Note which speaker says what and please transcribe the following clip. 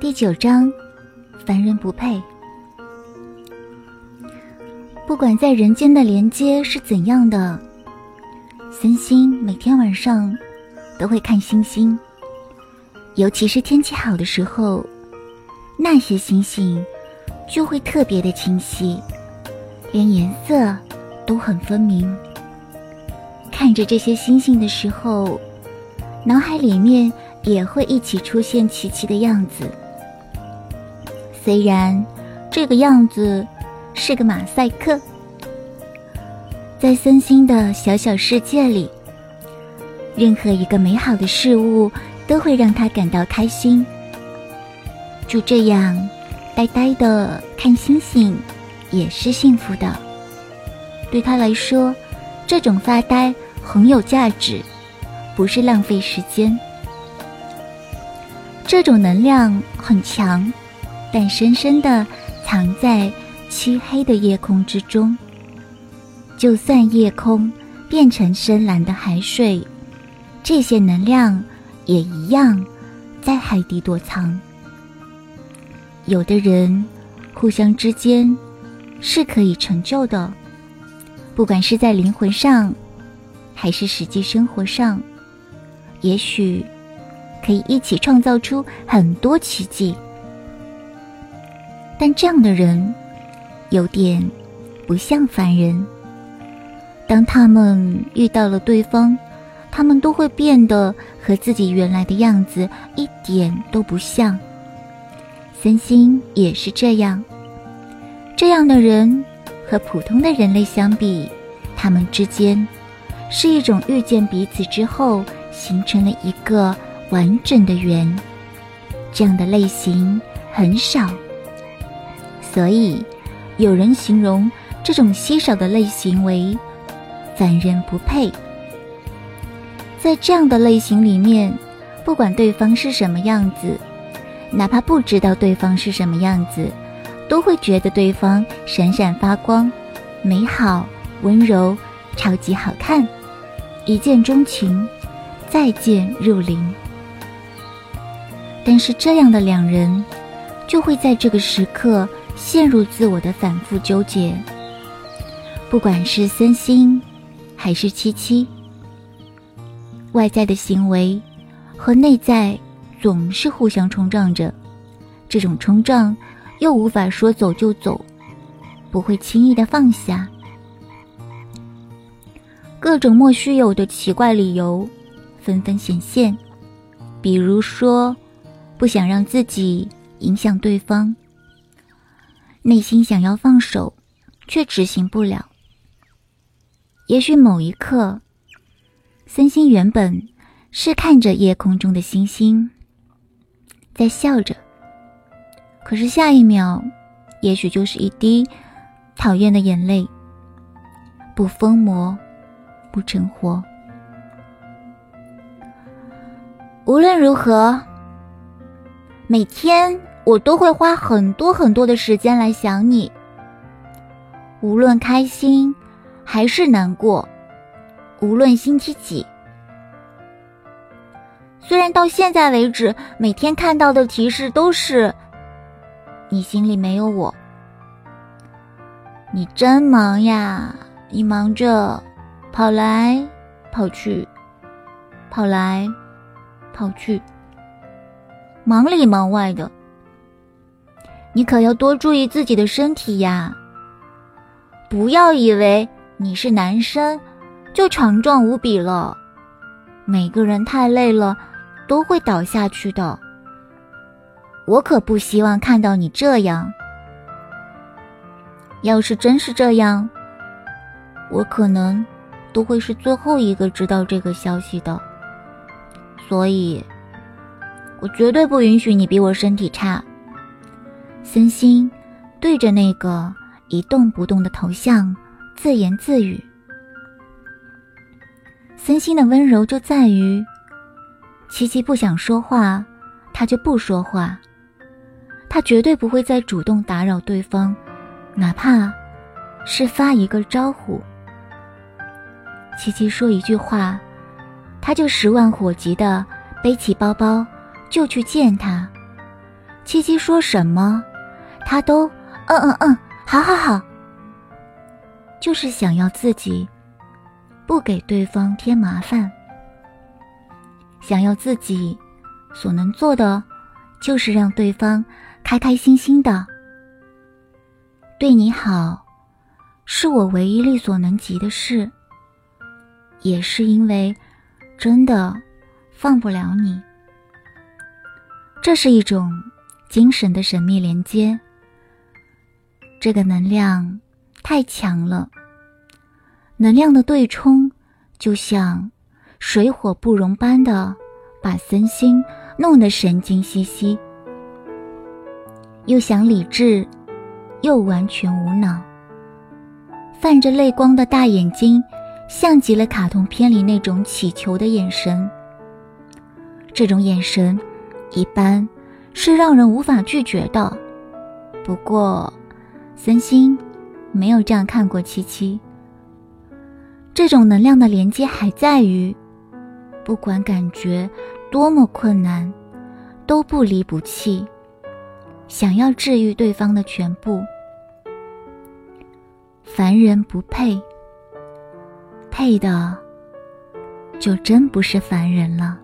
Speaker 1: 第九章，凡人不配。不管在人间的连接是怎样的，森星每天晚上都会看星星，尤其是天气好的时候，那些星星就会特别的清晰，连颜色都很分明。看着这些星星的时候，脑海里面也会一起出现琪琪的样子。虽然这个样子是个马赛克，在森星的小小世界里，任何一个美好的事物都会让他感到开心。就这样呆呆的看星星，也是幸福的。对他来说，这种发呆很有价值，不是浪费时间。这种能量很强。但深深的藏在漆黑的夜空之中。就算夜空变成深蓝的海水，这些能量也一样在海底躲藏。有的人互相之间是可以成就的，不管是在灵魂上，还是实际生活上，也许可以一起创造出很多奇迹。但这样的人有点不像凡人。当他们遇到了对方，他们都会变得和自己原来的样子一点都不像。森星也是这样。这样的人和普通的人类相比，他们之间是一种遇见彼此之后形成了一个完整的圆。这样的类型很少。所以，有人形容这种稀少的类型为“凡人不配”。在这样的类型里面，不管对方是什么样子，哪怕不知道对方是什么样子，都会觉得对方闪闪发光、美好、温柔、超级好看，一见钟情，再见入灵。但是，这样的两人就会在这个时刻。陷入自我的反复纠结。不管是森星，还是七七，外在的行为和内在总是互相冲撞着，这种冲撞又无法说走就走，不会轻易的放下。各种莫须有的奇怪理由纷纷显现，比如说，不想让自己影响对方。内心想要放手，却执行不了。也许某一刻，森星原本是看着夜空中的星星，在笑着。可是下一秒，也许就是一滴讨厌的眼泪，不疯魔，不成活。无论如何，每天。我都会花很多很多的时间来想你，无论开心还是难过，无论星期几。虽然到现在为止，每天看到的提示都是你心里没有我，你真忙呀！你忙着跑来跑去，跑来跑去，忙里忙外的。你可要多注意自己的身体呀！不要以为你是男生就强壮无比了。每个人太累了都会倒下去的。我可不希望看到你这样。要是真是这样，我可能都会是最后一个知道这个消息的。所以，我绝对不允许你比我身体差。森星对着那个一动不动的头像自言自语。森星的温柔就在于，琪琪不想说话，他就不说话。他绝对不会再主动打扰对方，哪怕是发一个招呼。琪琪说一句话，他就十万火急的背起包包就去见他。七七说什么，他都嗯嗯嗯，好好好。就是想要自己不给对方添麻烦，想要自己所能做的就是让对方开开心心的。对你好，是我唯一力所能及的事，也是因为真的放不了你。这是一种精神的神秘连接，这个能量太强了。能量的对冲，就像水火不容般的把森心弄得神经兮兮，又想理智，又完全无脑。泛着泪光的大眼睛，像极了卡通片里那种乞求的眼神。这种眼神，一般是让人无法拒绝的。不过，森星没有这样看过七七。这种能量的连接还在于，不管感觉多么困难，都不离不弃，想要治愈对方的全部。凡人不配，配的就真不是凡人了。